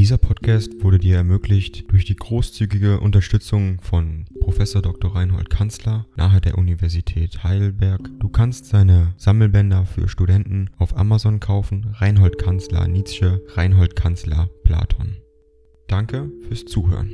Dieser Podcast wurde dir ermöglicht durch die großzügige Unterstützung von Prof. Dr. Reinhold Kanzler nahe der Universität Heidelberg. Du kannst seine Sammelbänder für Studenten auf Amazon kaufen. Reinhold Kanzler Nietzsche, Reinhold Kanzler Platon. Danke fürs Zuhören.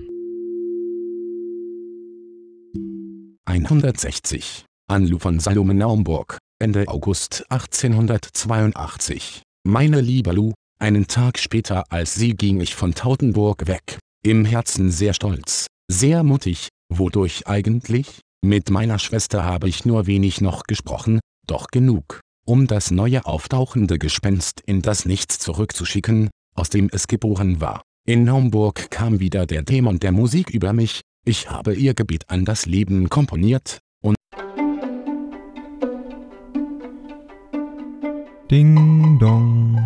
160. Anlu von Salome Naumburg, Ende August 1882. Meine liebe Lu, einen Tag später als sie ging ich von Tautenburg weg, im Herzen sehr stolz, sehr mutig, wodurch eigentlich? Mit meiner Schwester habe ich nur wenig noch gesprochen, doch genug, um das neue auftauchende Gespenst in das Nichts zurückzuschicken, aus dem es geboren war. In Naumburg kam wieder der Dämon der Musik über mich, ich habe ihr Gebet an das Leben komponiert, und Ding dong.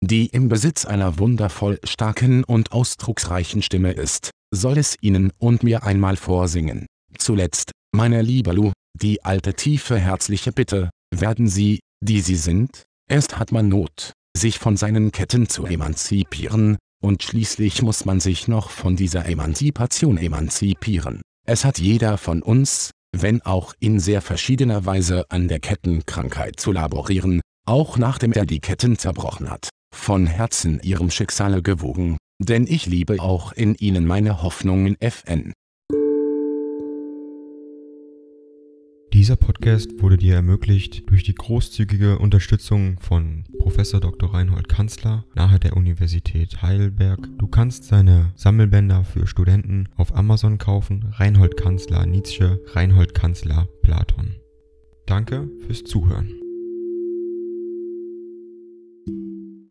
die im Besitz einer wundervoll starken und ausdrucksreichen Stimme ist, soll es Ihnen und mir einmal vorsingen. Zuletzt, meine liebe Lu, die alte tiefe herzliche Bitte, werden Sie, die Sie sind? Erst hat man Not, sich von seinen Ketten zu emanzipieren, und schließlich muss man sich noch von dieser Emanzipation emanzipieren. Es hat jeder von uns, wenn auch in sehr verschiedener Weise an der Kettenkrankheit zu laborieren, auch nachdem er die Ketten zerbrochen hat von Herzen ihrem Schicksale gewogen, denn ich liebe auch in ihnen meine Hoffnungen FN. Dieser Podcast wurde dir ermöglicht durch die großzügige Unterstützung von Prof. Dr. Reinhold Kanzler nahe der Universität Heidelberg. Du kannst seine Sammelbänder für Studenten auf Amazon kaufen. Reinhold Kanzler Nietzsche, Reinhold Kanzler Platon. Danke fürs Zuhören.